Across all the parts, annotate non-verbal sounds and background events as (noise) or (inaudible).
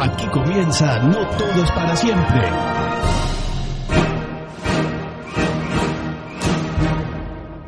Aquí comienza No Todo es para siempre.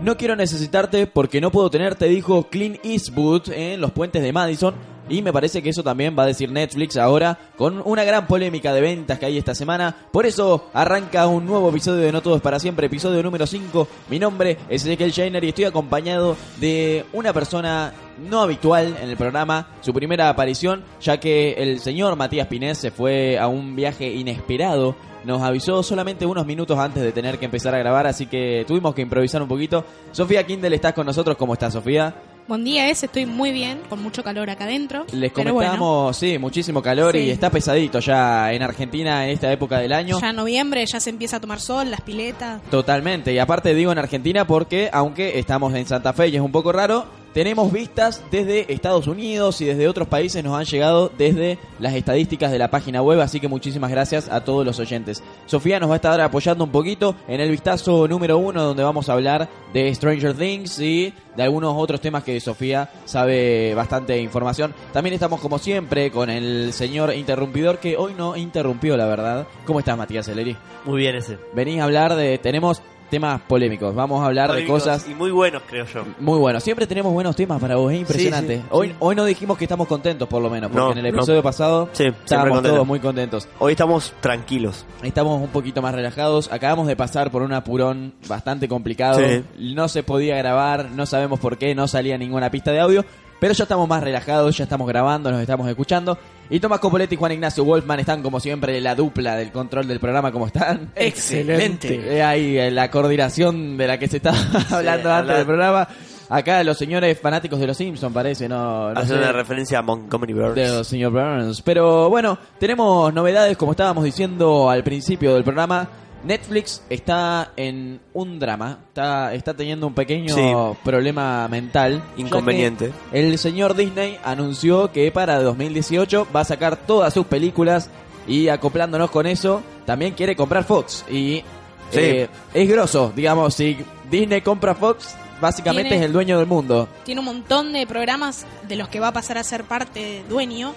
No quiero necesitarte porque no puedo tenerte, dijo Clint Eastwood en los puentes de Madison. Y me parece que eso también va a decir Netflix ahora, con una gran polémica de ventas que hay esta semana. Por eso arranca un nuevo episodio de No Todo es para siempre, episodio número 5. Mi nombre es Ezequiel Shainer y estoy acompañado de una persona no habitual en el programa, su primera aparición, ya que el señor Matías Pinés se fue a un viaje inesperado. Nos avisó solamente unos minutos antes de tener que empezar a grabar, así que tuvimos que improvisar un poquito. Sofía Kindle, ¿estás con nosotros? ¿Cómo estás, Sofía? Buen día, es, estoy muy bien, con mucho calor acá adentro. Les comentamos, sí, muchísimo calor y está pesadito ya en Argentina en esta época del año. ya en noviembre ya se empieza a tomar sol, las piletas. Totalmente, y aparte digo en Argentina porque aunque estamos en Santa Fe y es un poco raro, tenemos vistas desde Estados Unidos y desde otros países nos han llegado desde las estadísticas de la página web, así que muchísimas gracias a todos los oyentes. Sofía nos va a estar apoyando un poquito en el vistazo número uno donde vamos a hablar de Stranger Things y de algunos otros temas que Sofía sabe bastante información. También estamos como siempre con el señor interrumpidor que hoy no interrumpió la verdad. ¿Cómo estás Matías Eleri? Muy bien ese. Venís a hablar de... Tenemos temas polémicos, vamos a hablar Polémicos de cosas Y muy buenos, creo yo. muy buenos. Siempre tenemos buenos temas para vos, es impresionante. Sí, sí, hoy, sí. hoy no dijimos que estamos contentos por lo menos, porque No, en el no. episodio pasado estábamos todos muy contentos. Hoy estamos tranquilos. Estamos un poquito más relajados. Acabamos de pasar por un apurón bastante complicado. No se podía grabar, no sabemos por qué, no salía ninguna pista de audio. Pero ya estamos más relajados, ya estamos grabando, nos estamos escuchando. Y Tomás Copoletti y Juan Ignacio Wolfman están como siempre la dupla del control del programa, ¿cómo están? Excelente. Eh, ahí eh, la coordinación de la que se estaba (laughs) hablando antes hablar- del programa. Acá los señores fanáticos de los Simpsons parece, no, no Hace sé, una referencia a Montgomery Burns. del señor Burns. Pero bueno, tenemos novedades como estábamos diciendo al principio del programa. Netflix está en un drama, está, está teniendo un pequeño Sí. problema mental. Inconveniente. El señor Disney anunció que para 2018 va a sacar todas sus películas y acoplándonos con eso, también quiere comprar Fox. Y Sí. eh, es grosso, digamos, si Disney compra Fox, básicamente Tiene- es el dueño del mundo. Tiene un montón de programas de los que va a pasar a ser parte dueño,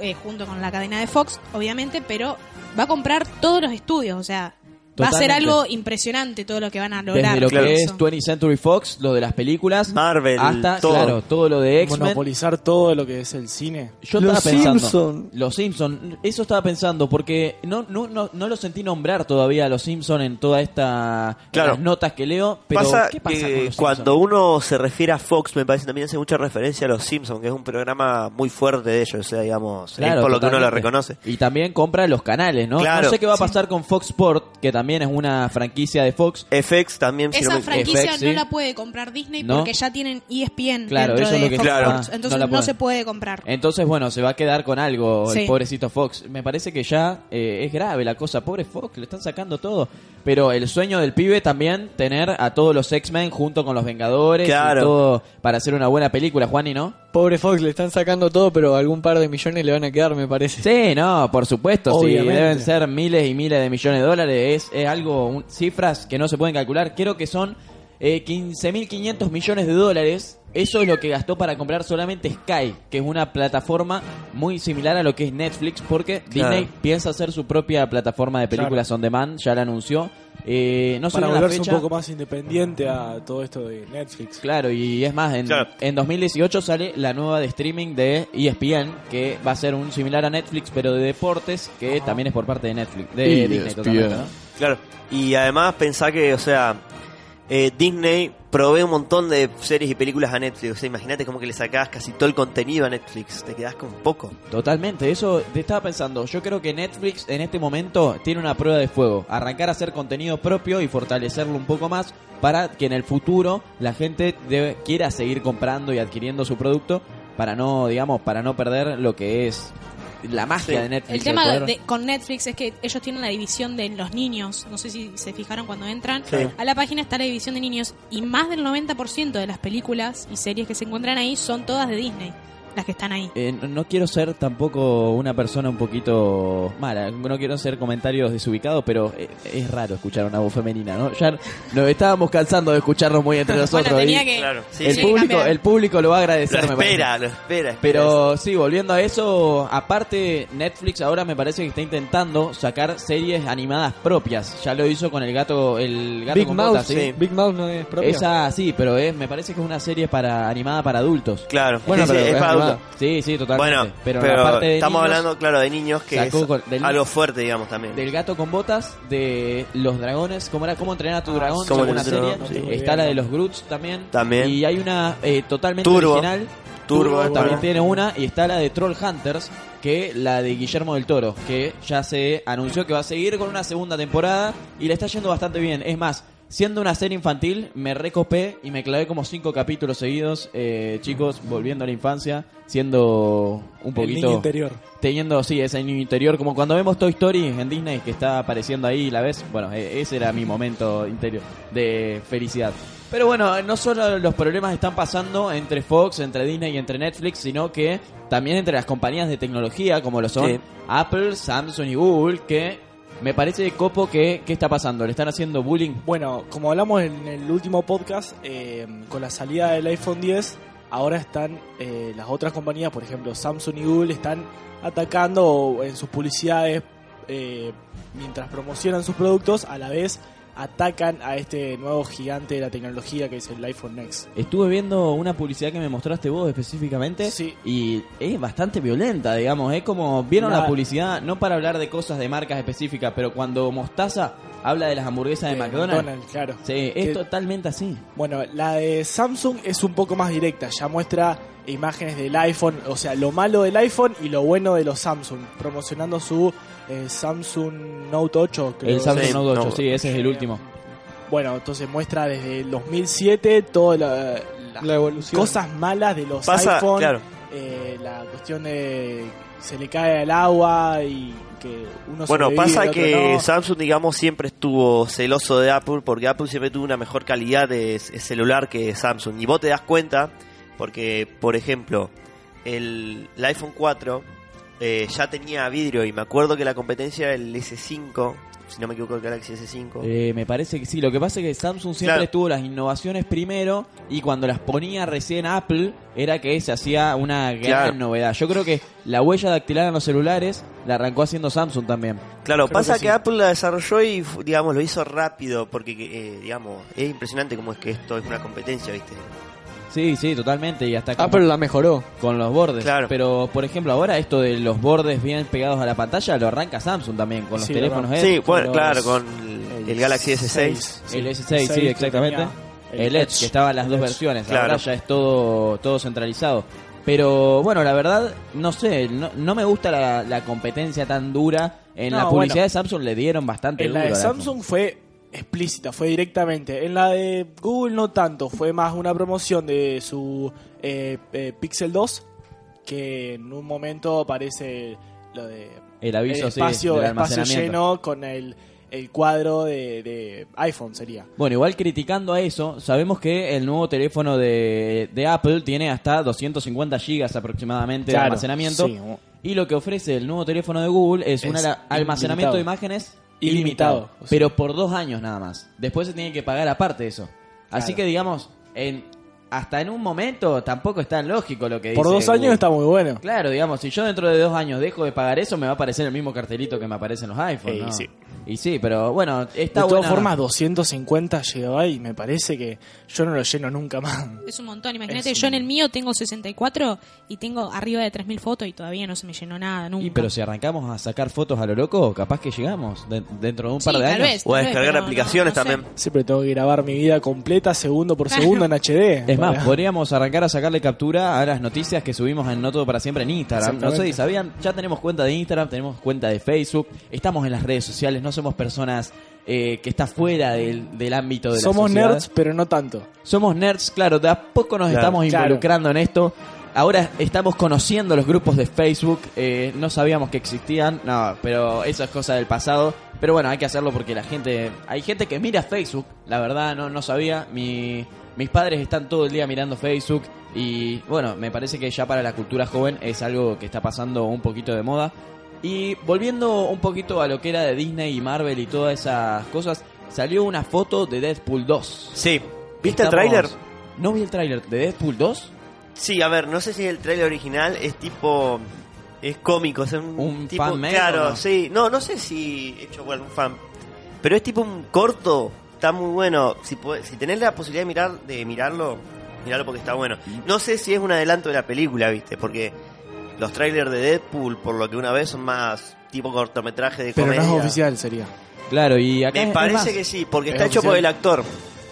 eh, junto con la cadena de Fox, obviamente, pero va a comprar todos los estudios, o sea, va a ser algo impresionante todo lo que van a lograr. Desde lo que es 20th Century Fox, lo de las películas, Marvel, hasta, todo. claro, todo lo de X-Men. monopolizar todo lo que es el cine. Yo estaba Los pensando. Simpson. Los Simpson. Eso estaba pensando porque no, no, no, no lo sentí nombrar todavía a los Simpson en toda esta en Claro. las notas que leo. Pero pasa ¿qué pasa que con los cuando uno se refiere a Fox, me parece también hace mucha referencia a Los Simpsons, que es un programa muy fuerte de ellos, o sea, digamos, Claro, es por lo que uno lo reconoce. Y también compra los canales, ¿no? Claro. no sé qué va a pasar con Fox Sport, que también es una franquicia de Fox. FX también, si Esa no franquicia FX, sí. no la puede comprar Disney No. porque ya tienen ESPN Claro, dentro eso es de lo que- Fox Claro. Sports, entonces No se puede comprar. Entonces, bueno, se va a quedar con algo el pobrecito Fox. Me parece que ya eh, es grave la cosa. Pobre Fox, le están sacando todo. Pero el sueño del pibe también tener a todos los X-Men junto con los Vengadores Claro. y todo para hacer una buena película, Juani, ¿no? Pobre Fox, le están sacando todo, pero algún par de millones le van a quedar, me parece. Sí, no, por supuesto, sí, Obviamente. deben ser miles y miles de millones de dólares, es, es algo, un- cifras que no se pueden calcular, creo que son eh, 15.500 millones de dólares. Eso es lo que gastó para comprar solamente Sky, que es una plataforma muy similar a lo que es Netflix, porque Claro. Disney piensa hacer su propia plataforma de películas on demand, ya la anunció. Eh, no Para la volverse fecha. un poco más independiente a todo esto de Netflix. Claro, y es más, en, Claro. en 2018 sale la nueva de streaming de E ESPN, que va a ser un similar a Netflix, pero de deportes, que también es por parte de Netflix, de ESPN. Disney totalmente, ¿no? Claro. Y además pensá que, o sea, eh, Disney provee un montón de series y películas a Netflix. O sea, imagínate como que le sacás casi todo el contenido a Netflix. Te quedás con poco. Totalmente, eso te estaba pensando. Yo creo que Netflix en este momento tiene una prueba de fuego. Arrancar a hacer contenido propio y fortalecerlo un poco más para que en el futuro la gente quiera seguir comprando y adquiriendo su producto para no, digamos, para no perder lo que es la magia Sí. de Netflix. El tema de- con Netflix es que ellos tienen la división de los niños. No sé si se fijaron cuando entran. Sí. A la página está la división de niños y más del 90% de las películas y series que se encuentran ahí son todas de Disney. Las que están ahí. Eh, no- quiero ser tampoco una persona un poquito mala, no quiero hacer comentarios desubicados, pero eh, es raro escuchar una voz femenina, ¿no? Ya nos estábamos cansando de escucharnos muy entre (laughs) nosotros. bueno, tenía y que... Claro, sí, el, sí. público, cambiar. el público lo va a agradecer, Lo me parece. espera, lo espera. espera Pero sí, volviendo a eso, aparte Netflix ahora me parece que está intentando sacar series animadas propias. Ya lo hizo con el gato, el gato Big con botas, ¿sí? sí. Big Mouth no es propia. Esa sí, pero es, me parece que es una serie para animada para adultos. Claro, Bueno, sí, sí, pero es es para Sí, sí, totalmente. Bueno, pero, pero, la parte de estamos niños, hablando, claro, de niños que sacó es con- del- algo fuerte, digamos, también. del gato con botas, de los dragones, cómo era cómo entrenar a tu Ah, dragón, cómo según una serie. sí. Está la de los Groots también. También. Y hay una eh, totalmente Turbo. original. Turbo, también bueno. tiene una y está la de Troll Hunters, que la de Guillermo del Toro, que ya se anunció que va a seguir con una segunda temporada y le está yendo bastante bien. Es más, siendo una serie infantil, me recopé y me clavé como cinco capítulos seguidos, eh, chicos, volviendo a la infancia, siendo un El poquito niño interior. teniendo, sí, ese niño interior, como cuando vemos Toy Story en Disney que está apareciendo ahí, la ves, bueno, e- ese era mi momento interior de felicidad. Pero bueno, no solo los problemas están pasando entre Fox, entre Disney y entre Netflix, sino que también entre las compañías de tecnología, como lo son Sí. Apple, Samsung y Google, que me parece copo que, ¿qué está pasando? ¿Le están haciendo bullying? Bueno, como hablamos en el último podcast, eh, con la salida del iPhone 10, ahora están eh, las otras compañías, por ejemplo Samsung y Google, están atacando en sus publicidades, eh, mientras promocionan sus productos, a la vez atacan a este nuevo gigante de la tecnología que es el iPhone Next. Estuve viendo una publicidad que me mostraste vos específicamente Sí. y es bastante violenta, digamos. Es como, vieron la, La- publicidad, no para hablar de cosas de marcas específicas, pero cuando Mostaza habla de las hamburguesas de, De McDonald's. claro. Sí, es Que- totalmente así. Bueno, la de Samsung es un poco más directa, ya muestra imágenes del iPhone, o sea, lo malo del iPhone y lo bueno de los Samsung, promocionando su eh, Samsung Note 8. creo. El Samsung Sí, Note 8, no. sí, ese es el último. Bueno, entonces muestra desde el 2007 todas la- las La evolución. cosas malas de los Pasa, iPhone, claro. eh, la cuestión de se le cae al agua y que uno Bueno, pasa que no. Samsung, digamos, siempre estuvo celoso de Apple porque Apple siempre tuvo una mejor calidad de celular que Samsung. Y vos te das cuenta porque, por ejemplo, el, el iPhone 4 eh, ya tenía vidrio y me acuerdo que la competencia era el S5, si no me equivoco, el Galaxy S5. Eh, me parece que sí, lo que pasa es que Samsung siempre Claro. tuvo las innovaciones primero y cuando las ponía recién Apple era que se hacía una gran Claro. novedad. Yo creo que la huella dactilar en los celulares la arrancó haciendo Samsung también. Claro, Creo pasa que. Apple la desarrolló y, digamos, lo hizo rápido porque, eh, digamos, es impresionante cómo es que esto es una competencia, ¿viste? Sí, sí, totalmente. Y hasta Apple la mejoró. con los bordes. Claro. Pero, por ejemplo, ahora esto de los bordes bien pegados a la pantalla lo arranca Samsung también con los Sí, teléfonos. Sí, bueno, los- claro, con el, el Galaxy S6. El S6, sí, exactamente. El, Edge, que estaba en las dos Edge. versiones. Claro. Ahora ya es todo, todo centralizado. Pero bueno, la verdad, no sé, no, no me gusta la, la competencia tan dura. En No, la publicidad bueno. de Samsung le dieron bastante En la de. Samsung fue explícita, fue directamente. En la de Google no tanto, fue más una promoción de su eh, eh, Pixel 2, que en un momento aparece lo de El aviso, el sí, espacio, del espacio lleno con el, el cuadro de, de iPhone sería. Bueno, igual criticando a eso, sabemos que el nuevo teléfono de, de Apple tiene hasta 250 gigas aproximadamente de almacenamiento. sí. Y lo que ofrece el nuevo teléfono de Google es, un Es almacenamiento ilimitado. de imágenes Ilimitado, ilimitado, o sea. pero por dos años nada más. Después se tiene que pagar aparte eso. Así Claro. que digamos, en, hasta en un momento tampoco es tan lógico lo que Por dice dos años Google. está muy bueno. Claro, digamos, si yo dentro de dos años dejo de pagar eso, me va a aparecer el mismo cartelito que me aparece en los iPhones. Sí, ¿no? sí. Y sí, pero bueno, De está todas buena- formas, 250 GB y me parece que yo no lo lleno nunca más. Es un montón. Imagínate, Es yo un- en el mío tengo 64 y tengo arriba de 3.000 fotos y todavía no se me llenó nada, nunca. Y pero si arrancamos a sacar fotos a lo loco, capaz que llegamos de- dentro de un par Sí, de tal años. vez. O a tal vez, descargar pero no- aplicaciones no sé. también. Siempre tengo que grabar mi vida completa, segundo por Claro. segundo en HD. Es más, para- podríamos arrancar a sacarle captura a las noticias que subimos en No Todo Para Siempre en Instagram. No sé Exactamente. si sabían, ya tenemos cuenta de Instagram, tenemos cuenta de Facebook, estamos en las redes sociales, no somos personas eh, que está fuera del, del ámbito de la Somos sociedad. nerds, pero no tanto. Somos nerds, claro, de a poco nos Claro. estamos Claro. involucrando en esto. Ahora estamos conociendo los grupos de Facebook, eh, no sabíamos que existían, no, pero eso es cosa del pasado. Pero bueno, hay que hacerlo porque la gente, hay gente que mira Facebook, la verdad no, no sabía. Mi, mis padres están todo el día mirando Facebook y bueno, me parece que ya para la cultura joven es algo que está pasando un poquito de moda. Y volviendo un poquito a lo que era de Disney y Marvel y todas esas cosas, salió una foto de Deadpool 2. Sí. ¿Viste el tráiler? No vi el tráiler de Deadpool 2. Sí, a ver, no sé si el tráiler original es tipo... Es cómico, es un, ¿Un tipo... fan-made claro, no? sí. No, no sé si hecho por un fan. Pero es tipo un corto, está muy bueno. Si, si tenés la posibilidad de, mirar, de mirarlo, mirarlo porque está bueno. No sé si es un adelanto de la película, ¿viste? Porque los trailers de Deadpool, por lo que una vez, son más tipo cortometraje de Pero comedia. no es oficial, sería. Claro, y acá Me es- es parece más- que sí, porque Es está hecho por el actor.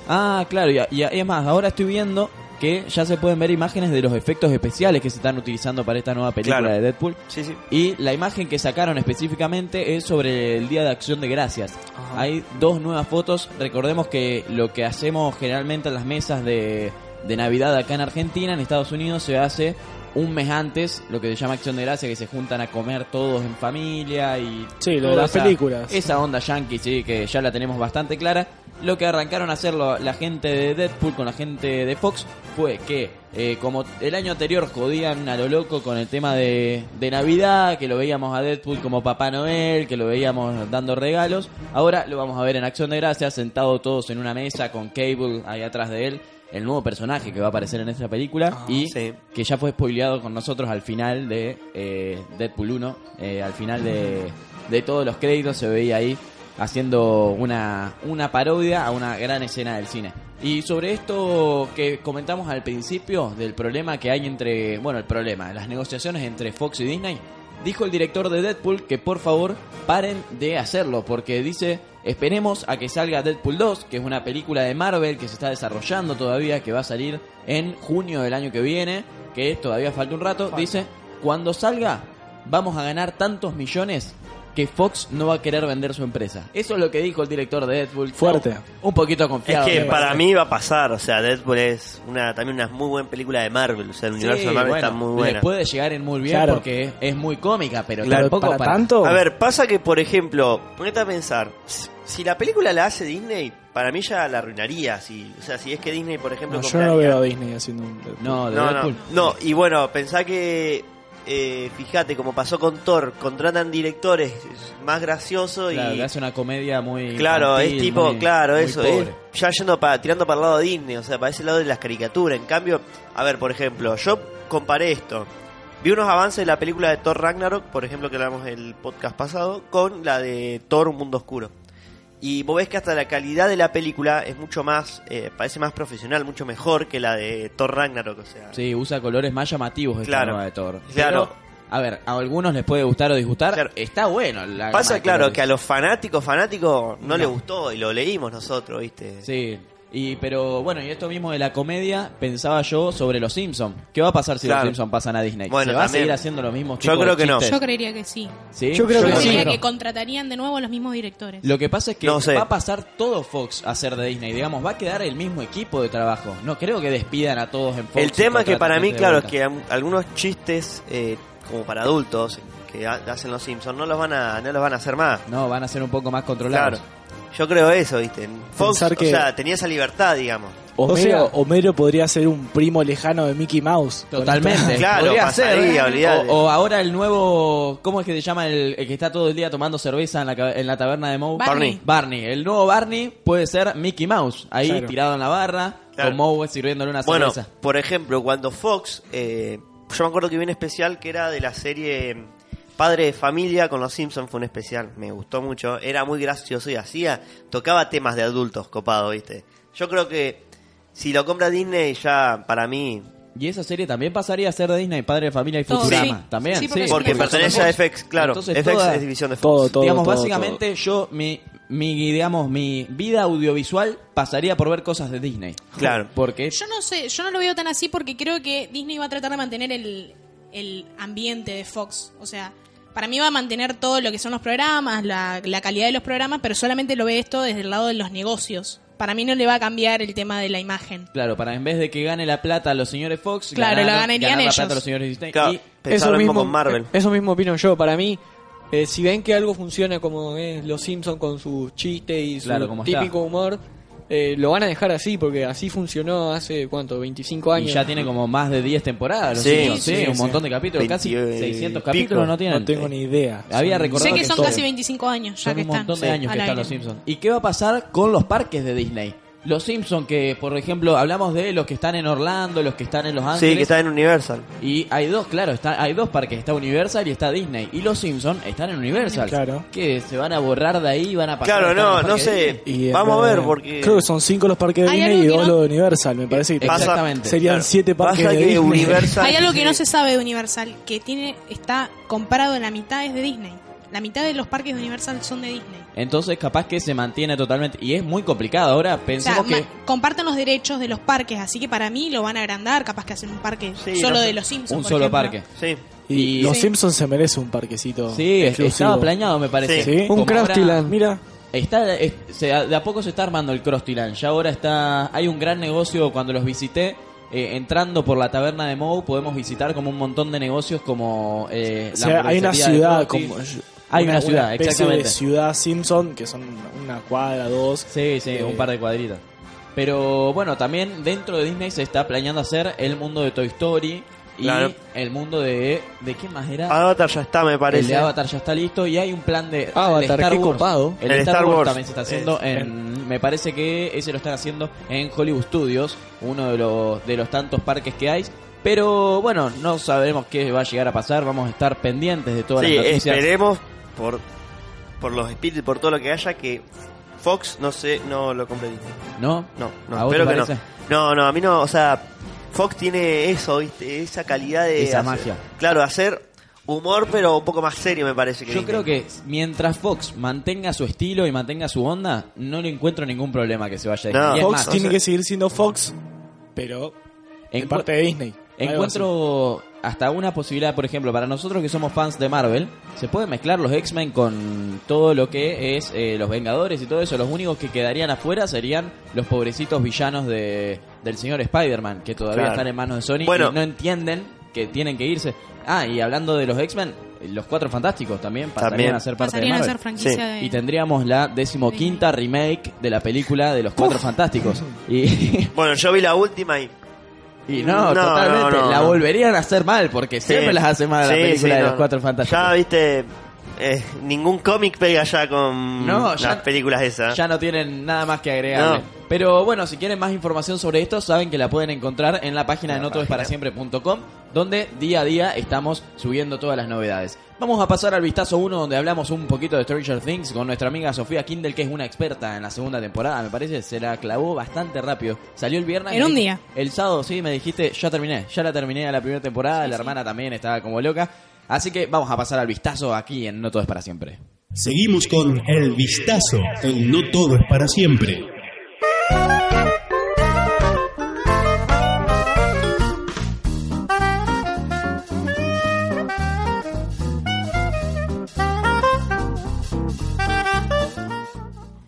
Ah, claro, y, y- y es más, ahora estoy viendo que ya se pueden ver imágenes de los efectos especiales que se están utilizando para esta nueva película Claro. de Deadpool. Sí, sí. Y la imagen que sacaron específicamente es sobre el Día de Acción de Gracias. Ajá. Hay dos nuevas fotos. Recordemos que lo que hacemos generalmente en las mesas de, de Navidad acá en Argentina, en Estados Unidos, se hace un mes antes, lo que se llama Acción de Gracias, que se juntan a comer todos en familia y... Sí, lo de las esa- películas. Esa onda yankee, sí, que ya la tenemos bastante clara. Lo que arrancaron a hacer lo- la gente de Deadpool con la gente de Fox fue que, eh, como el año anterior jodían a lo loco con el tema de, de Navidad, que lo veíamos a Deadpool como Papá Noel, que lo veíamos dando regalos, ahora lo vamos a ver en Acción de Gracias, sentados todos en una mesa con Cable ahí atrás de él, el nuevo personaje que va a aparecer en esta película, Ah, y sí. que ya fue spoileado con nosotros al final de eh, Deadpool 1, eh, al final de, de todos los créditos se veía ahí haciendo una, una parodia a una gran escena del cine. Y sobre esto que comentamos al principio, del problema que hay entre, bueno, el problema, las negociaciones entre Fox y Disney, dijo el director de Deadpool que por favor paren de hacerlo, porque dice, esperemos a que salga Deadpool 2, que es una película de Marvel que se está desarrollando todavía, que va a salir en junio del año que viene, que todavía falta un rato, dice, cuando salga vamos a ganar tantos millones que Fox no va a querer vender su empresa. Eso es lo que dijo el director de Deadpool. Fuerte. Un poquito Es confiado. que me para mí va a pasar, o sea, Deadpool es una también una muy buena película de Marvel, o sea, el universo Sí, de Marvel bueno, está muy le buena. puede llegar en muy bien Claro. porque es muy cómica, pero Claro, tampoco para tanto. A ver, pasa que, por ejemplo, ponete a pensar, si- la película la hace Disney, para mí ya la arruinaría, si, o sea, si es que Disney, por ejemplo, No, yo no veo a Disney haciendo un. No, de No, no, Deadpool. no, y bueno, pensá que, eh, fíjate, como pasó con Thor, contratan directores más graciosos Claro, y... hace una comedia muy. Claro, infantil, es tipo, muy- claro, muy eso, es ya yendo para, tirando para el lado de Disney, o sea, para ese lado de las caricaturas. En cambio, a ver, por ejemplo, yo comparé esto. Vi unos avances de la película de Thor Ragnarok, por ejemplo, que hablamos el podcast pasado, con la de Thor Un Mundo Oscuro. Y vos ves que hasta la calidad de la película es mucho más, eh, parece más profesional, mucho mejor que la de Thor Ragnarok, o sea. Sí, usa colores más llamativos esta Claro. nueva de Thor. Claro. Pero, a ver, a algunos les puede gustar o disgustar. Claro. Está bueno. La Pasa claro que a los fanáticos, fanáticos no, No. les gustó y lo leímos nosotros, ¿viste? Sí. Y, pero bueno, y esto mismo de la comedia, pensaba yo sobre los Simpsons. ¿Qué va a pasar si Claro. los Simpsons pasan a Disney? Bueno, ¿Se va a seguir haciendo los mismos Yo tipos creo de que no. Yo creería que sí. ¿Sí? Yo creo Yo que sí. creería no. que contratarían de nuevo a los mismos directores. Lo que pasa es que No sé. va a pasar todo Fox a ser de Disney, digamos, va a quedar el mismo equipo de trabajo. No creo que despidan a todos en Fox. El tema que para mí, claro, es que algunos chistes eh, como para adultos que ha- hacen los Simpsons no los van a no los van a hacer más. No, van a ser un poco más controlados. Claro. Yo creo eso, ¿viste? Fox, Pensar que- o sea, tenía esa libertad, digamos. Homero, sea- Homero podría ser un primo lejano de Mickey Mouse. Totalmente. Claro, Podría pasaría, ser. olvidate. O, o ahora el nuevo. ¿Cómo es que se llama el, el que está todo el día tomando cerveza en la, ca- en la taberna de Moe? Barney. Barney. El nuevo Barney puede ser Mickey Mouse. Ahí Claro. tirado en la barra, Claro. con Moe sirviéndole una Bueno, cerveza. por ejemplo, cuando Fox, eh, yo me acuerdo que vi un especial que era de la serie Padre de Familia con los Simpsons, fue un especial, me gustó mucho, era muy gracioso y hacía, tocaba temas de adultos, copado, ¿viste? Yo creo que si lo compra Disney ya, para mí, Y esa serie también pasaría a ser de Disney, Padre de Familia y Futurama. sí. También, Sí, sí. porque porque Fox, pertenece a FX, claro, Entonces, FX toda- es división de Fox. Todo, todo, digamos, todo, básicamente yo, mi, mi, digamos, mi vida audiovisual pasaría por ver cosas de Disney. Claro. Porque Yo no sé, yo no lo veo tan así porque creo que Disney va a tratar de mantener el, el ambiente de Fox. O sea, para mí va a mantener todo lo que son los programas, la, la calidad de los programas, pero solamente lo ve esto desde el lado de los negocios. Para mí no le va a cambiar el tema de la imagen. Claro, para en vez de que gane la plata a los señores Fox, Claro, ganar- la ganarían ganar la ellos. plata a los señores Disney. Claro, Y lo mismo con Marvel. Eso mismo opino yo. Para mí, eh, si ven que algo funciona como es Los Simpsons con sus chistes y su Claro, como típico está. humor, eh, lo van a dejar así porque así funcionó hace, ¿cuánto? 25 y años. ya tiene como más de 10 temporadas. los Sí, Simpsons, sí, sí, un montón de capítulos, casi 20 600 pico. capítulos no tienen. No tengo ni idea. Había Son- recordado sé que son todo. casi 25 años ya Son que un están. montón de Sí, años que están los Simpsons. ¿Y qué va a pasar con los parques de Disney? Los Simpsons que, por ejemplo, hablamos de los que están en Orlando, los que están en Los Ángeles. Sí, que está en Universal. Y hay dos, claro, está, hay dos parques, está Universal y está Disney. Y los Simpsons están en Universal. Claro. Que se van a borrar de ahí y van a pasar Claro, no, no sé. Y, Vamos a ver, porque... Creo que son cinco los parques de Disney y dos no- los de Universal. Me parece que Exactamente. serían Claro. siete parques Pasa de que Disney. Universal... Hay algo que no se sabe de Universal, que tiene está comprado en la mitad es de Disney. La mitad de los parques de Universal son de Disney. Entonces, capaz que se mantiene totalmente. Y es muy complicado. Ahora O sea, pensemos que. comparten los derechos de los parques, así que para mí lo van a agrandar, capaz que hacen un parque Sí, solo no sé. de los Simpsons. Un por solo ejemplo. parque. Sí. Y, Y- los Sí. Simpsons se merece un parquecito. Sí, exclusivo. estaba planeado, me parece. Sí. Un Krusty ahora- Land. Mira, Está, es- se- de a poco se está armando el Krusty Land. Ya ahora está, hay un gran negocio cuando los visité. eh, entrando por la taberna de Moe podemos visitar como un montón de negocios como eh, o la sea, hay una ciudad como Hay una ciudad, especie exactamente. de ciudad Simpson que son una cuadra, dos. Sí, sí, Eh, un par de cuadritas. Pero bueno, también dentro de Disney se está planeando hacer el mundo de Toy Story y Claro. el mundo de ¿de qué más era? Avatar ya está, me el parece. de Avatar ya está listo y hay un plan de Avatar, el Star qué Wars. copado. El, El Star, Star Wars, Wars. también se está haciendo Es- en me parece que ese lo están haciendo en Hollywood Studios, uno de los de los tantos parques que hay. Pero bueno, no sabemos qué va a llegar a pasar, vamos a estar pendientes de todas Sí, las noticias. esperemos por, por los espíritus, por todo lo que haya, que Fox no sé, no lo compre Disney. ¿No? No, no, ¿A vos te espero que no. No, no, a mí no, o sea, Fox tiene eso, ¿viste? Esa calidad de... Esa hacer- magia. Claro, hacer humor, pero un poco más serio, me parece. Que Yo Disney. creo que mientras Fox mantenga su estilo y mantenga su onda, no le encuentro ningún problema que se vaya a No. Y Fox más, tiene o sea- que seguir siendo Fox, pero encu- parte de Disney. Encuentro hasta una posibilidad, por ejemplo, para nosotros que somos fans de Marvel, se puede mezclar los X-Men con todo lo que es eh, los Vengadores y todo eso. Los únicos que quedarían afuera serían los pobrecitos villanos de, del señor Spider-Man, que todavía Claro. están en manos de Sony Bueno. y no entienden que tienen que irse. Ah, y hablando de los X-Men, los Cuatro Fantásticos también pasarían También. a ser parte Pasarían de a Marvel. ser franquicia Sí. de... Y tendríamos la decimoquinta remake de la película de los Cuatro Fantásticos. (laughs) Y, Bueno, yo vi la última y... y no, No, totalmente. no, no, la volverían a hacer mal, porque siempre las hace mal la película de los Cuatro Fantásticos. Ya, viste, eh, ningún cómic pega ya con No, las ya- películas esas. Ya no tienen nada más que agregarle. No. Pero bueno, si quieren más información sobre esto, saben que la pueden encontrar en la página de notoesparasiempre.com, donde día a día estamos subiendo todas las novedades. Vamos a pasar al vistazo 1, donde hablamos un poquito de Stranger Things con nuestra amiga Sofía Kindle, que es una experta en la segunda temporada, me parece. Se la clavó bastante rápido. Salió el viernes. En un día. El sábado, sí, me dijiste, ya terminé. Ya la terminé a la primera temporada. la hermana también estaba como loca. Así que vamos a pasar al vistazo aquí en No Todo es para siempre. Seguimos con El Vistazo en No Todo es para siempre.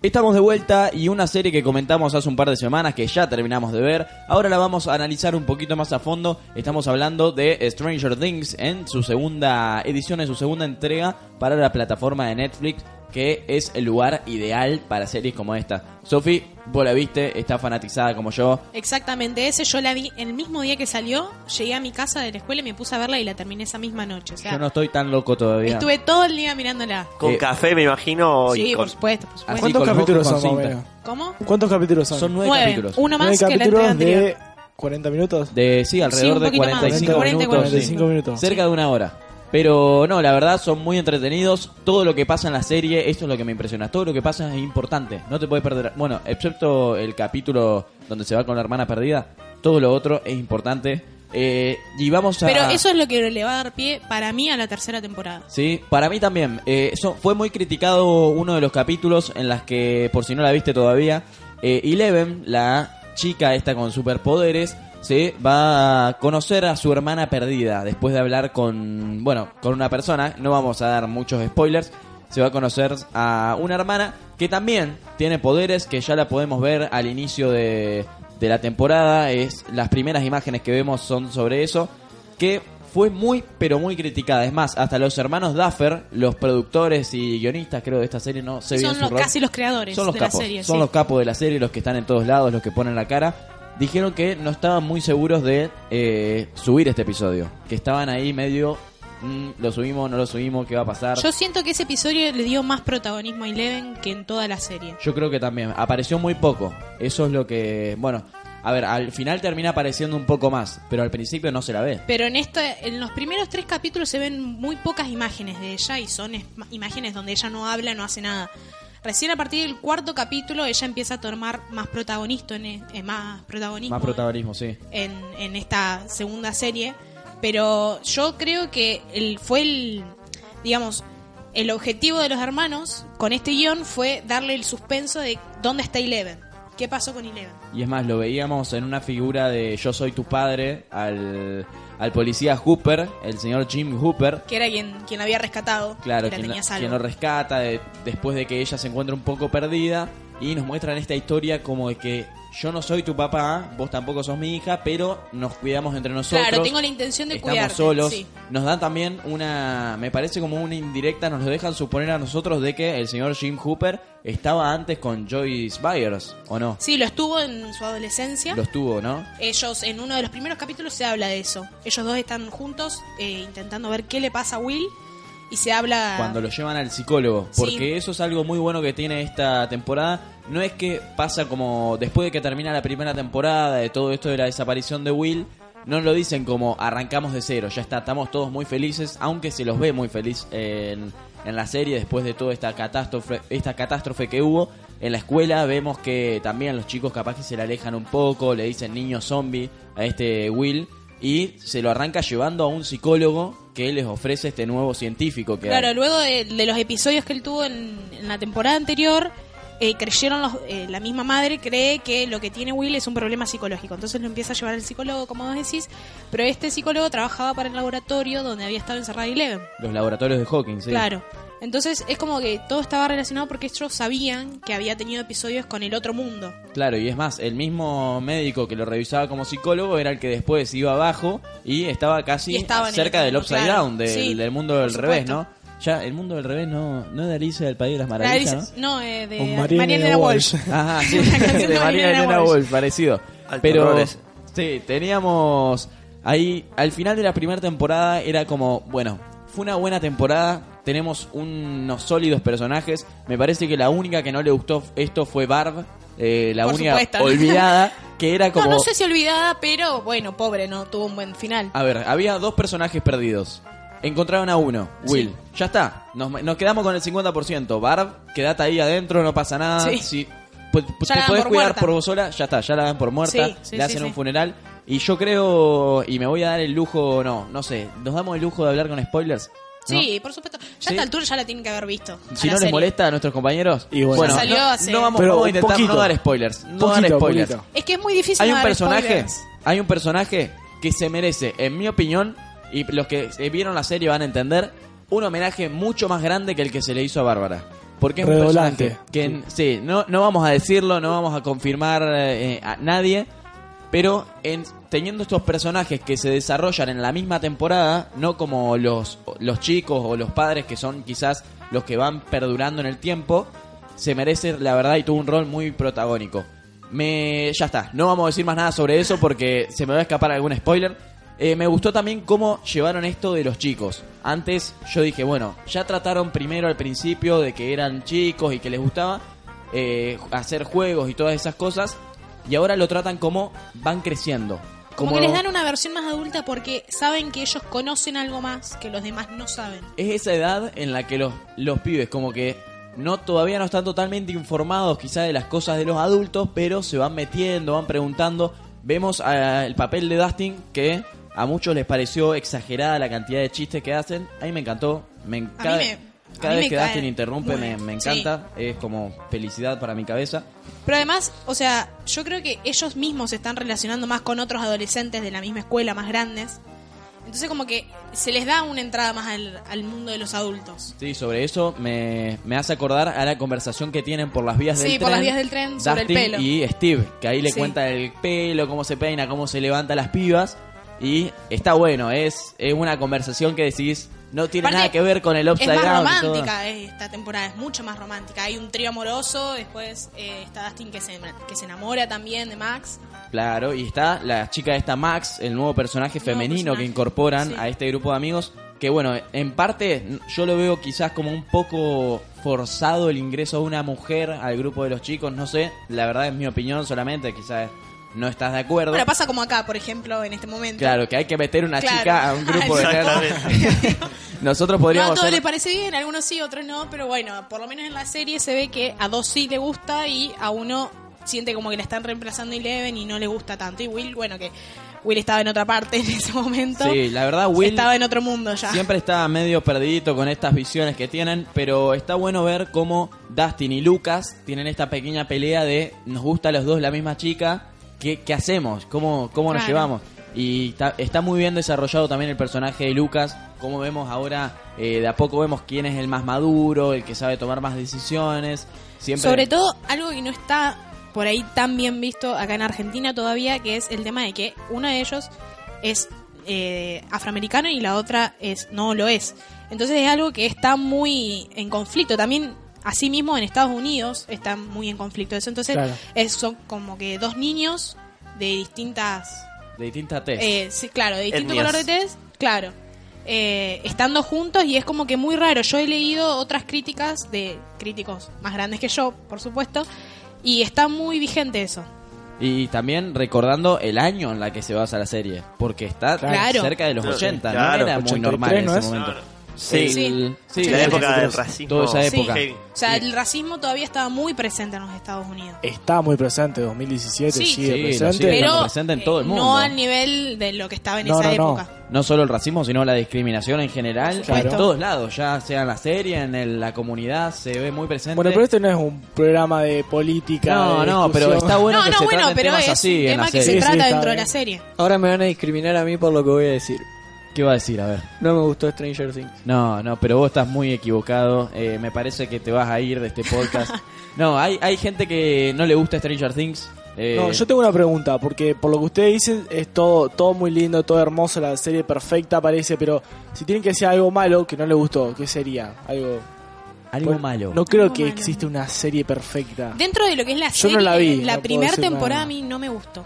Estamos de vuelta y una serie que comentamos hace un par de semanas que ya terminamos de ver, ahora la vamos a analizar un poquito más a fondo. Estamos hablando de Stranger Things en su segunda edición, en su segunda entrega para la plataforma de Netflix. Que es el lugar ideal para series como esta. Sofi, vos la viste, está fanatizada como yo. Exactamente, ese yo la vi el mismo día que salió, llegué a mi casa de la escuela y me puse a verla y la terminé esa misma noche. O sea, Yo no estoy tan loco todavía. estuve todo el día mirándola. Con Eh, café, me imagino. y Sí, con- por supuesto, por supuesto. Así ¿Cuántos capítulos son? ¿Cómo? ¿Cuántos capítulos son? Son nueve, Nueve. capítulos. Uno Nueve más que la capítulos entrega anterior. de 40 minutos. De, sí, alrededor de poquito más, 45 40, minutos. 45 sí. minutos. Cerca de una hora. Pero no, la verdad son muy entretenidos. Todo lo que pasa en la serie, esto es lo que me impresiona. Todo lo que pasa es importante. No te puedes perder. Bueno, excepto el capítulo donde se va con la hermana perdida. Todo lo otro es importante. Eh, y vamos a. Pero eso es lo que le va a dar pie para mí a la tercera temporada. Sí, para mí también. Eh, eso fue muy criticado uno de los capítulos en las que, por si no la viste todavía, eh, Eleven, la chica esta con superpoderes, se va a conocer a su hermana perdida después de hablar con, bueno, con una persona. No vamos a dar muchos spoilers. Se va a conocer a una hermana que también tiene poderes, que ya la podemos ver al inicio de, de la temporada. Es las primeras imágenes que vemos son sobre eso que fue muy, pero muy criticada. Es más, hasta los hermanos Duffer, los productores y guionistas, creo, de esta serie, no sé bien Son su los- rol. casi los creadores Son los de capos, la serie. son sí. los capos de la serie, los que están en todos lados, los que ponen la cara. Dijeron que no estaban muy seguros de eh, subir este episodio, que estaban ahí medio, mm, lo subimos, no lo subimos, qué va a pasar. Yo siento que ese episodio le dio más protagonismo a Eleven que en toda la serie. Yo creo que también. Apareció muy poco. Eso es lo que. Bueno, a ver, al final termina apareciendo un poco más, pero al principio no se la ve. Pero en esta, en los primeros tres capítulos se ven muy pocas imágenes de ella y son es- imágenes donde ella no habla, no hace nada. Recién a partir del cuarto capítulo ella empieza a tomar más protagonista en, e- eh, más protagonismo, Más protagonismo, sí. en, en esta segunda serie. Pero yo creo que el, fue el, digamos, el objetivo de los hermanos con este guion fue darle el suspenso de dónde está Eleven, qué pasó con Eleven. Y es más, lo veíamos en una figura de Yo soy tu padre al, al policía Hooper, el señor Jim Hooper. Que era quien, quien la había rescatado, Claro, que la quien, tenía salvo. quien lo rescata de- después de que ella se encuentra un poco perdida. Y nos muestran esta historia como de que yo no soy tu papá, vos tampoco sos mi hija, pero nos cuidamos entre nosotros. Claro, tengo la intención de Estamos cuidarte. solos. sí. Nos dan también una, me parece como una indirecta, nos lo dejan suponer a nosotros de que el señor Jim Hooper estaba antes con Joyce Byers, ¿o no? Sí, lo estuvo en su adolescencia. Lo estuvo, ¿no? Ellos, en uno de los primeros capítulos se habla de eso. Ellos dos están juntos eh, intentando ver qué le pasa a Will y se habla... Cuando lo llevan al psicólogo, Sí. porque eso es algo muy bueno que tiene esta temporada. No es que pasa como después de que termina la primera temporada de todo esto de la desaparición de Will, no lo dicen como arrancamos de cero, ya está, estamos todos muy felices, aunque se los ve muy feliz en, en la serie después de toda esta catástrofe, esta catástrofe que hubo. En la escuela vemos que también los chicos capaz que se le alejan un poco, le dicen niño zombie a este Will y se lo arranca llevando a un psicólogo que les ofrece este nuevo científico que Claro, hay. luego de, de los episodios que él tuvo en, en la temporada anterior, eh, creyeron los- eh, la misma madre cree que lo que tiene Will es un problema psicológico. Entonces lo empieza a llevar al psicólogo, como vos decís, pero este psicólogo trabajaba para el laboratorio donde había estado encerrada Eleven. Los laboratorios de Hawking, sí. Claro. Entonces es como que todo estaba relacionado porque ellos sabían que había tenido episodios con el otro mundo. Claro, y es más, el mismo médico que lo revisaba como psicólogo era el que después iba abajo y estaba casi Y cerca del upside claro. down, del, Sí, del mundo del revés. ¿no? Ya, el mundo del revés no, no es de Alicia del País de las La Maravillas, ¿no? no, eh, de María María Elena Walsh. Walsh. Ajá, (laughs) sí, (laughs) Una canción de María Elena Walsh, parecido. Alto Pero sí, teníamos ahí al final de la primera temporada era como, bueno, fue una buena temporada, tenemos unos sólidos personajes. Me parece que la única que no le gustó esto fue Barb, eh, la Por única supuesto. olvidada, (laughs) que era como No, no sé si olvidada, pero bueno, pobre, no tuvo un buen final. A ver, había dos personajes perdidos. Encontraron a uno, Will. Ya está. Nos, nos quedamos con el 50%. Barb, quedate ahí adentro, no pasa nada. Sí. Si pu- pu- Ya te podés por cuidar muerta. por vos sola, ya está, ya la dan por muerta. Sí, sí, le hacen sí. un funeral. Y yo creo, y me voy a dar el lujo, no, no sé, nos damos el lujo de hablar con spoilers. ¿no? Sí, por supuesto. Ya Sí. a esta altura ya la tienen que haber visto. Si no les serie. molesta a nuestros compañeros, Y bueno. bueno, Ya salió no, hace- no vamos, Pero vamos a intentar poquito. no dar spoilers. No dar spoilers. poquito. Es que es muy difícil hay no un dar personaje spoilers. hay un personaje que se merece en mi opinión y los que vieron la serie van a entender un homenaje mucho más grande que el que se le hizo a Bárbara porque es un personaje que sí no no vamos a decirlo no vamos a confirmar eh, a nadie Pero en, teniendo estos personajes que se desarrollan en la misma temporada, no como los, los chicos o los padres que son quizás los que van perdurando en el tiempo, se merece, la verdad, y tuvo un rol muy protagónico. Me, ya está, no vamos a decir más nada sobre eso porque se me va a escapar algún spoiler. Eh, me gustó también cómo llevaron esto de los chicos. Antes yo dije, bueno, ya trataron primero al principio de que eran chicos y que les gustaba eh, hacer juegos y todas esas cosas. Y ahora lo tratan como van creciendo. Como que les dan una versión más adulta porque saben que ellos conocen algo más que los demás no saben. es esa edad en la que los, los pibes como que no todavía no están totalmente informados quizá de las cosas de los adultos, pero se van metiendo, van preguntando. Vemos el papel de Dustin que a muchos les pareció exagerada la cantidad de chistes que hacen. A mí me encantó. Me, cada me- a cada vez que Dustin interrumpe me, encanta. Es como felicidad para mi cabeza. Pero además, o sea, yo creo que ellos mismos se están relacionando más con otros adolescentes de la misma escuela, más grandes. Entonces como que se les da una entrada más al, al mundo de los adultos. Sí, sobre eso me, me hace acordar a la conversación que tienen por las vías del Sí, tren. por las vías del tren, sobre el Dustin pelo. y Steve, que ahí le Sí. cuenta el pelo, cómo se peina, cómo se levanta las pibas. Y está bueno, es, es una conversación que decís, no tiene Aparte, nada que ver con el Es upside más down. y todo. romántica esta temporada, es mucho más romántica. Hay un trío amoroso, después eh, está Dustin que se, que se enamora también de Max. Claro, y está la chica esta Max, el nuevo personaje nuevo femenino que incorporan sí. a este grupo de amigos. Que bueno, en parte yo lo veo quizás como un poco forzado el ingreso de una mujer al grupo de los chicos, no sé, la verdad es mi opinión solamente, quizás no estás de acuerdo. Bueno, pasa como acá, por ejemplo, en este momento. Claro, que hay que meter una Claro. chica a un grupo de. (laughs) Nosotros No a podríamos todos ser- les parece bien, a algunos sí, a otros no, pero bueno, por lo menos en la serie se ve que a dos sí le gusta y a uno siente como que le están reemplazando Eleven y no le gusta tanto. Y Will, bueno, que Will estaba en otra parte (laughs) en ese momento. Sí, la verdad Will Estaba en otro mundo ya. siempre está medio perdidito con estas visiones que tienen, pero está bueno ver cómo Dustin y Lucas tienen esta pequeña pelea de nos gusta a los dos la misma chica, ¿qué, qué hacemos? ¿Cómo, cómo nos Claro. llevamos? Y ta- está muy bien desarrollado también el personaje de Lucas, como vemos ahora, eh, de a poco vemos quién es el más maduro, el que sabe tomar más decisiones. Siempre... Sobre todo, algo que no está por ahí tan bien visto acá en Argentina todavía, que es el tema de que uno de ellos es eh, afroamericano y la otra es no lo es. Entonces es algo que está muy en conflicto. También, asimismo, en Estados Unidos está muy en conflicto eso. Entonces Claro. es, son como que dos niños de distintas... De distinta tez. eh, sí, claro, de distinto Etnias. color de tez, claro. eh, estando juntos y es como que muy raro. Yo he leído otras críticas de críticos más grandes que yo, por supuesto, y está muy vigente eso. Y también recordando el año en la que se basa la serie, porque está Claro. cerca de los Claro, 80, claro, no era muy 83, normal en ¿no ese es? momento. Sí. Sí. El- sí, la época del toda racismo. esa Sí. época. Heavy. O sea, el racismo todavía estaba muy presente en los Estados Unidos. Está muy presente, 2017 Sí. sigue Sí, presente. sigue Pero presente en todo el mundo. no al nivel de lo que estaba en No, esa no, no. época. No solo el racismo, sino la discriminación en general, Claro. en todos lados, ya sea en la serie, en el- la comunidad, se ve muy presente. Bueno, pero este no es un programa de política. no, de no, pero está bueno no, que no, se bueno, traten pero temas es así un en tema la que serie. se Sí, sí, trata dentro de bien. la serie. Ahora me van a discriminar a mí por lo que voy a decir. ¿Qué va a decir? A ver. No me gustó Stranger Things. No, no, pero vos estás muy equivocado. Eh, me parece que te vas a ir de este podcast. (laughs) no, hay, hay gente que no le gusta Stranger Things. Eh, No, yo tengo una pregunta, porque por lo que ustedes dicen es todo, todo muy lindo, todo hermoso, la serie perfecta parece, pero si tienen que decir algo malo que no le gustó, ¿qué sería? Algo, Algo malo. No creo Algo que malo. existe una serie perfecta. Dentro de lo que es la Yo serie, no la vi, la no primera temporada nada. a mí no me gustó.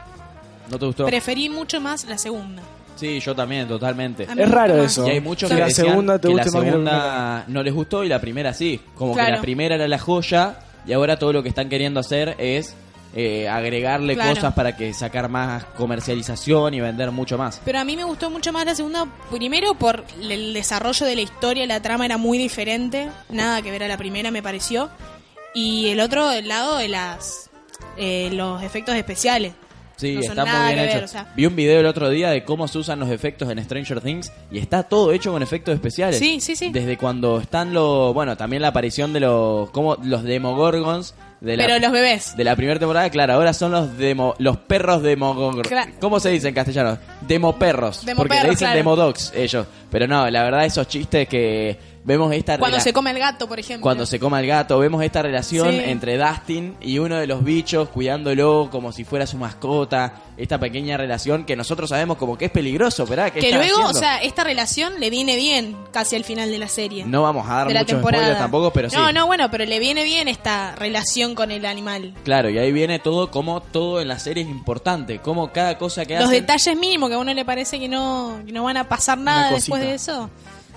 ¿No te gustó? Preferí mucho más la segunda. Sí, yo también, totalmente. Es raro eso. Y hay muchos Que que la decían segunda te que la guste más que la segunda no les gustó y la primera sí. Como que la primera era la joya y ahora todo lo que están queriendo hacer es eh, agregarle Claro. cosas para que sacar más comercialización y vender mucho más. Pero a mí me gustó mucho más la segunda, primero por el desarrollo de la historia, la trama era muy diferente, nada que ver a la primera me pareció. Y el otro el lado de las eh, los efectos especiales. Sí, No está muy bien hecho. ver, o sea. Vi un video el otro día de cómo se usan los efectos en Stranger Things y está todo hecho con efectos especiales. Sí, sí, sí. Desde cuando están los, bueno, también la aparición de los, como los Demogorgons de la, Pero los bebés. de la primera temporada, claro, ahora son los demo, los perros demogorgons. Claro. ¿Cómo se dice en castellano? Demoperros. porque le Demoperros, dicen claro. demodogs ellos. Pero no, la verdad esos chistes que vemos esta Cuando se come el gato, por ejemplo. cuando se coma el gato, vemos esta relación Sí. entre Dustin y uno de los bichos cuidándolo como si fuera su mascota, esta pequeña relación que nosotros sabemos como que es peligroso, ¿verdad? ¿Qué que luego, haciendo? o sea, esta relación le viene bien casi al final de la serie. no vamos a dar de muchos spoilers tampoco, pero sí. No, no, bueno, pero le viene bien esta relación con el animal. Claro, y ahí viene todo como todo en la serie es importante, como cada cosa que Los hacen detalles mínimos que a uno le parece que no, que no van a pasar nada después de eso.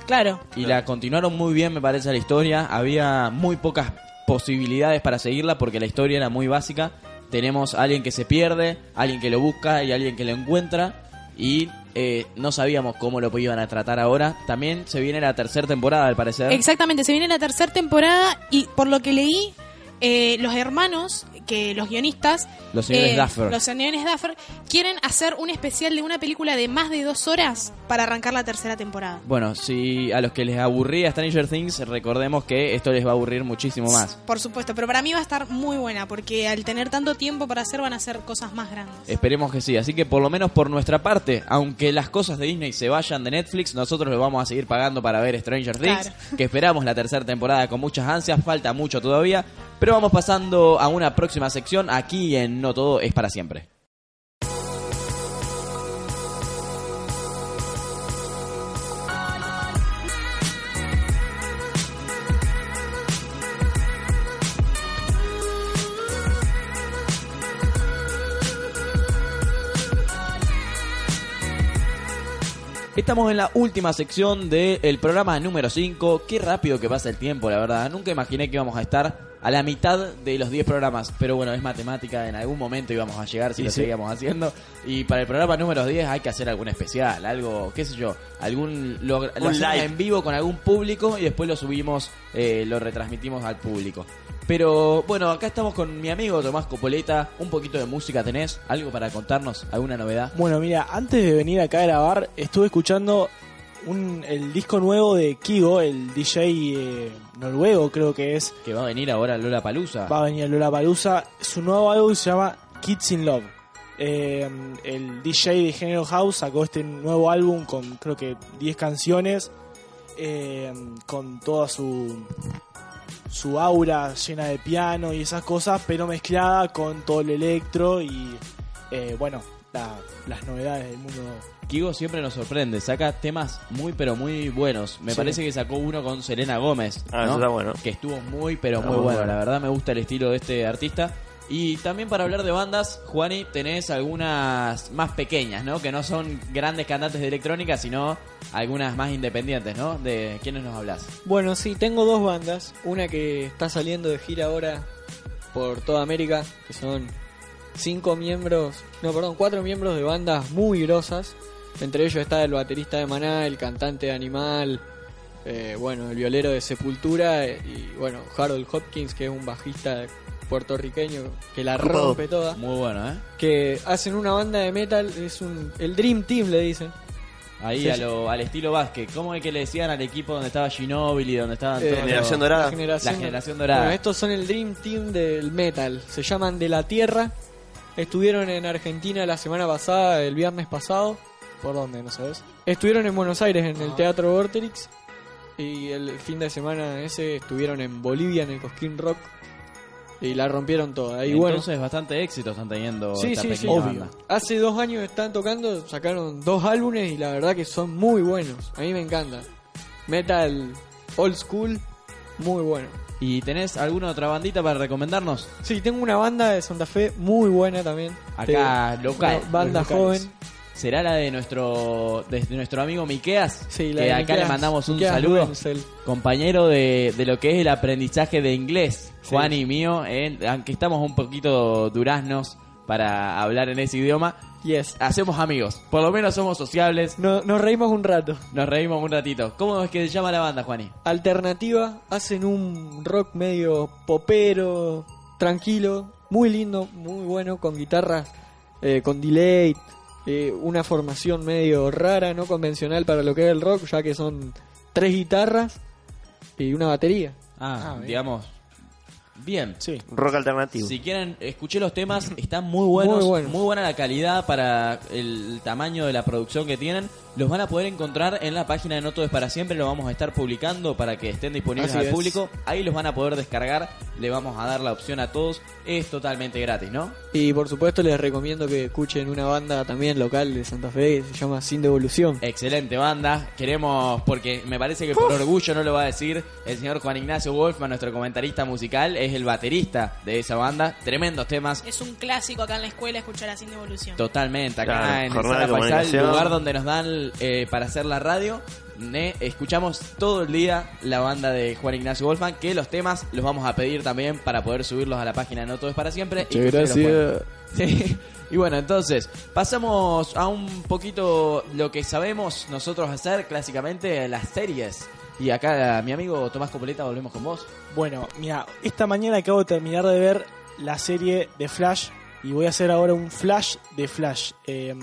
Claro. y la continuaron muy bien, me parece la historia, había muy pocas posibilidades para seguirla porque la historia era muy básica. Tenemos a alguien que se pierde, alguien que lo busca y alguien que lo encuentra y eh, no sabíamos cómo lo iban a tratar ahora. También se viene la tercera temporada, al parecer. Exactamente, se viene la tercera temporada y por lo que leí, eh, los hermanos, que los guionistas, Los señores eh, Duffer. los señores Duffer, quieren hacer un especial de una película de más de dos horas para arrancar la tercera temporada. Bueno, si a los que les aburría Stranger Things, recordemos que esto les va a aburrir muchísimo más. Por supuesto, pero para mí va a estar muy buena porque al tener tanto tiempo para hacer van a hacer cosas más grandes. Esperemos que sí. Así que por lo menos por nuestra parte, aunque las cosas de Disney se vayan de Netflix, nosotros lo vamos a seguir pagando para ver Stranger Things, Claro. que esperamos la tercera temporada con muchas ansias, falta mucho todavía, pero vamos pasando a una próxima sección aquí en No Todo es para siempre. Estamos en la última sección del programa número 5. Qué rápido que pasa el tiempo, la verdad. Nunca imaginé que íbamos a estar a la mitad de los 10 programas. Pero bueno, es matemática. En algún momento íbamos a llegar si Y lo sí. seguíamos haciendo. Y para el programa número 10 hay que hacer algún especial. Algo, qué sé yo. Algún, lo, live. en vivo con algún público y después lo subimos, eh, lo retransmitimos al público. Pero bueno, acá estamos con mi amigo Tomás Copoleta. Un poquito de música tenés. ¿Algo para contarnos? ¿Alguna novedad? Bueno, mira, antes de venir acá a grabar, estuve escuchando un, el disco nuevo de Kigo, el DJ eh, noruego, creo que es. Que va a venir ahora Lola Palusa. Va a venir a Lola Palusa. Su nuevo álbum se llama Kids in Love. Eh, el DJ de género house sacó este nuevo álbum con creo que 10 canciones. eh, con toda su su aura llena de piano y esas cosas, pero mezclada con todo el electro y eh, bueno, la- las novedades del mundo. Kigo siempre nos sorprende, saca temas muy pero muy buenos. Me Sí. parece que sacó uno con Selena Gómez, Ah, ¿no? eso está bueno. que estuvo muy pero Está muy muy bueno. bueno. La verdad me gusta el estilo de este artista. Y también para hablar de bandas, Juani, tenés algunas más pequeñas, ¿no? Que no son grandes cantantes de electrónica, sino algunas más independientes, ¿no? ¿De quiénes nos hablas? Bueno, sí, tengo dos bandas. Una que está saliendo de gira ahora por toda América, que son cinco miembros, no, perdón, cuatro miembros de bandas muy grosas. Entre ellos está el baterista de Maná, el cantante de Animal, eh, bueno, el violero de Sepultura eh, y bueno, Harold Hopkins, que es un bajista puertorriqueño que la rompe toda. Muy bueno, ¿eh? Que hacen una banda de metal, es un el Dream Team le dicen. Ahí Sí, a sí. lo- al estilo básquet. ¿Cómo es que le decían al equipo donde estaba Ginóbili, donde estaban Eh, todos Generación los- Dorada. La generación, La generación dorada. Bueno, estos son el Dream Team del metal. Se llaman De la Tierra. Estuvieron en Argentina la semana pasada, el viernes pasado. ¿Por dónde? ¿No sabes? Estuvieron en Buenos Aires en el Ah. Teatro Vorterix. Y el fin de semana ese estuvieron en Bolivia en el Cosquín Rock. Y la rompieron toda. Y bueno, Entonces bastante éxito están teniendo Sí, esta sí, sí. pequeña Obvio. banda. hace dos años están tocando, sacaron dos álbumes y la verdad que son muy buenos. A mí me encanta. Metal old school, muy bueno. ¿Y tenés alguna otra bandita para recomendarnos? Sí, tengo una banda de Santa Fe muy buena también. Acá, local. una banda joven. ¿Será la de nuestro de nuestro amigo Miqueas? Sí, la que de acá Miqueas- le mandamos un Miqueas saludo. Compañero de, de lo que es el aprendizaje de inglés. Juan y mío, en- aunque estamos un poquito duraznos para hablar en ese idioma, Yes. hacemos amigos. Por lo menos somos sociables, No- nos reímos un rato. nos reímos un ratito. ¿Cómo es que se llama la banda, Juani? Alternativa, hacen un rock medio popero, tranquilo, muy lindo, muy bueno, con guitarras, eh, con delay, eh, una formación medio rara, no convencional para lo que es el rock, ya que son tres guitarras y una batería. Ah, Ah, digamos. Bien. Sí. Rock alternativo. Si quieren, escuché los temas, están muy buenos, Muy muy, buenos. buena la calidad para el tamaño de la producción que tienen los van a poder encontrar en la página de No Todo es para siempre. Lo vamos a estar publicando para que estén disponibles Así al es. público. Ahí los van a poder descargar. Le vamos a dar la opción a todos. Es totalmente gratis, ¿no? Y por supuesto les recomiendo que escuchen una banda también local de Santa Fe que se llama Sin Devolución. Excelente banda. Queremos, porque me parece que por orgullo no lo va a decir el señor Juan Ignacio Wolfman, nuestro comentarista musical, es el baterista de esa banda. Tremendos temas. Es un clásico acá en la escuela escuchar a Sin Devolución. Totalmente, acá Claro, en el Faisal, lugar donde nos dan eh, para hacer la radio. Ne- escuchamos todo el día la banda de Juan Ignacio Wolfman, que los temas los vamos a pedir también para poder subirlos a la página No Todo es para siempre. puedan- (laughs) Sí. Y bueno, entonces, pasamos a un poquito lo que sabemos nosotros hacer clásicamente, las series. Y acá mi amigo Tomás Copoleta, volvemos con vos. Bueno, mira, esta mañana acabo de terminar de ver la serie de Flash y voy a hacer ahora un Flash de Flash. Eh,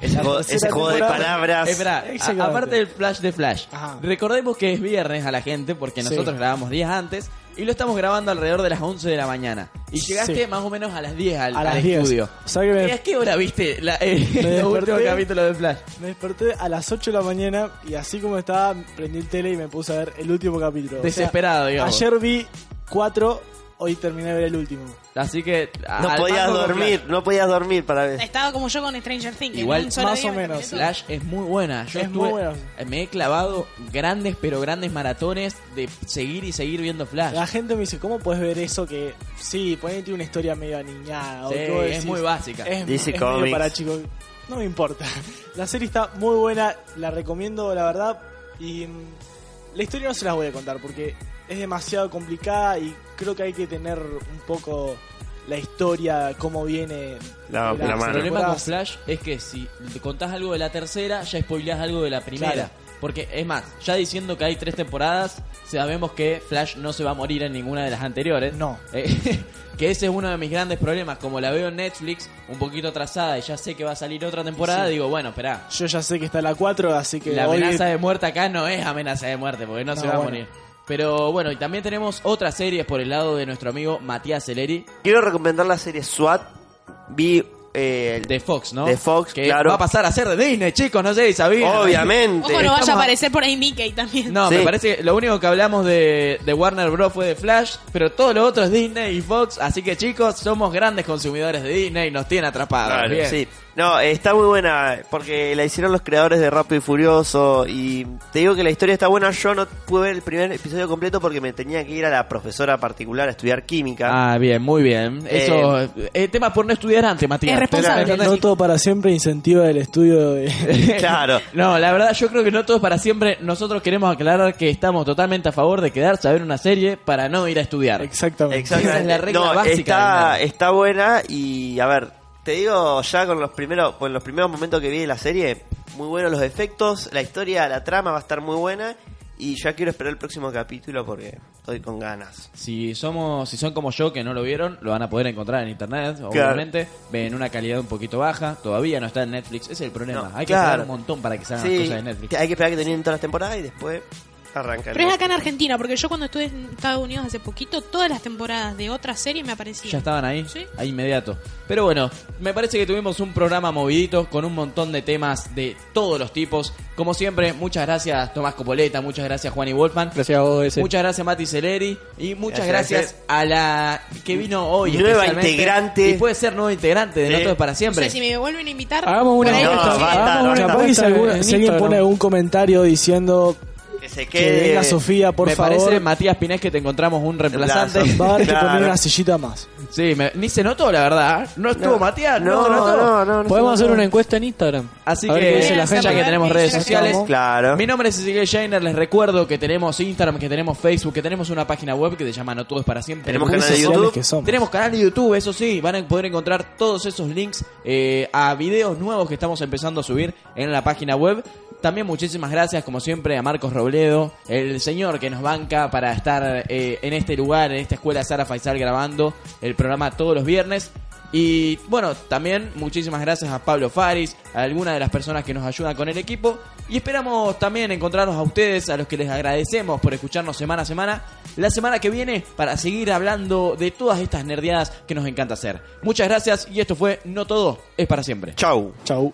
Ese, juego, tercera ese juego de palabras. Espera, aparte del flash de flash, Ajá. recordemos que es viernes a la gente porque Sí. nosotros grabamos días antes y lo estamos grabando alrededor de las 11 de la mañana. Y llegaste Sí. más o menos a las 10 al, A al las 10. estudio. O sea que me- ¿Y a qué hora viste la, eh, (laughs) últimos desperté. capítulos de Flash? Me desperté a las 8 de la mañana y así como estaba, prendí el tele y me puse a ver el último capítulo. O sea, Desesperado, digamos. ayer vi 4, hoy terminé de ver el último. Así que... No podías dormir, no podías dormir para ver. Estaba como yo con Stranger Things. Igual, en un solo más día o me menos. Flash es muy buena. Yo Es estuve- muy buena. Me he clavado grandes, pero grandes maratones de seguir y seguir viendo Flash. La gente me dice, ¿cómo puedes ver eso que sí, ponete una historia medio aniñada? Sí, o vos es decís, muy básica. Es, DC es medio para chicos. No me importa. (laughs) La serie está muy buena, la recomiendo, la verdad. Y mm, la historia no se las voy a contar porque es demasiado complicada y creo que hay que tener un poco la historia, cómo viene. La- de la El mano. problema con. Flash es que si te contás algo de la tercera, ya spoileás algo de la primera. Claro. Porque es más, ya diciendo que hay tres temporadas, sabemos que Flash no se va a morir en ninguna de las anteriores. No. Eh, (laughs) que ese es uno de mis grandes problemas. Como la veo en Netflix, un poquito atrasada y ya sé que va a salir otra temporada, Sí. digo, bueno, espera. Yo ya sé que está la 4, así que La hoy- amenaza de muerte acá no es amenaza de muerte, porque no, No, se va a morir. Pero bueno, y también tenemos otras series por el lado de nuestro amigo Matías Celeri Quiero recomendar la serie SWAT. Vi eh, de Fox, ¿no? De Fox, que claro. va a pasar a ser de Disney, chicos, no sé si sabían. Obviamente. Ojo, no vaya a aparecer por ahí Mickey también. No, Sí. me parece que lo único que hablamos de, de Warner Bros. fue de Flash, pero todo lo otro es Disney y Fox, así que chicos, somos grandes consumidores de Disney, nos tienen atrapados. Claro, Bien. sí. No, eh, está muy buena porque la hicieron los creadores de Rápido y Furioso y te digo que la historia está buena. Yo no pude ver el primer episodio completo porque me tenía que ir a la profesora particular a estudiar química. Ah, bien, muy bien. Eso, eh, tema por no estudiar antes, Matías. Es responsable. No todo para siempre incentiva el estudio de... (laughs) Claro. No, la verdad yo creo que no todo para siempre. Nosotros queremos aclarar que estamos totalmente a favor de quedarse a ver una serie para no ir a estudiar. Exactamente. Exactamente. Esa es la regla no, básica Está, está buena y a ver, te digo ya con los primeros, con los primeros momentos que vi de la serie, muy buenos los efectos, la historia, la trama va a estar muy buena y ya quiero esperar el próximo capítulo porque estoy con ganas. Si somos, si son como yo que no lo vieron, lo van a poder encontrar en internet, obviamente. Ven una calidad un poquito baja, todavía no está en Netflix, ese es el problema. No, hay que esperar un montón para que salgan las cosas de Netflix. hay que esperar que terminen todas las temporadas y después arranca. Pero es acá en Argentina, porque yo cuando estuve en Estados Unidos hace poquito, todas las temporadas de otra serie me aparecían. Ya estaban ahí, Sí. ahí inmediato. Pero bueno, me parece que tuvimos un programa movidito con un montón de temas de todos los tipos. Como siempre, muchas gracias Tomás Copoleta, muchas gracias Juan y Wolfman. Gracias a vos, ese. Muchas gracias Mati Celeri y muchas Gracias, gracias, a la que vino hoy. Nueva integrante. Y puede ser nueva integrante de Sí. No Todo es para No siempre. sé, si me vuelven a invitar. Hagamos una No, consiguen. basta, si, alguien pone algún comentario diciendo Que se que quede. venga Sofía, por me favor, parece, Matías Pinés, que te encontramos un reemplazante. A haber que Claro. poner una sillita más. Sí, me- ni se notó, la verdad. ¿No estuvo Matías? No, No, no, no, no, no. Podemos hacer una encuesta en Instagram. Así A ver que qué dice la ya gente. que tenemos redes sociales. Claro. Mi nombre es Ezequiel Shainer, les recuerdo que tenemos Instagram, que tenemos Facebook, que tenemos una página web que se llama No Todo es para siempre. Tenemos canal de sociales YouTube. que somos. Tenemos canal de YouTube, eso sí, van a poder encontrar todos esos links eh, a videos nuevos que estamos empezando a subir en la página web. También muchísimas gracias, como siempre, a Marcos Robledo, el señor que nos banca para estar eh, en este lugar, en esta escuela Sara Faisal grabando el programa todos los viernes. Y bueno, también muchísimas gracias a Pablo Faris, a algunas de las personas que nos ayudan con el equipo. Y esperamos también encontrarnos a ustedes, a los que les agradecemos por escucharnos semana a semana, la semana que viene para seguir hablando de todas estas nerdeadas que nos encanta hacer. Muchas gracias y esto fue No Todo es para siempre. Chau. Chau.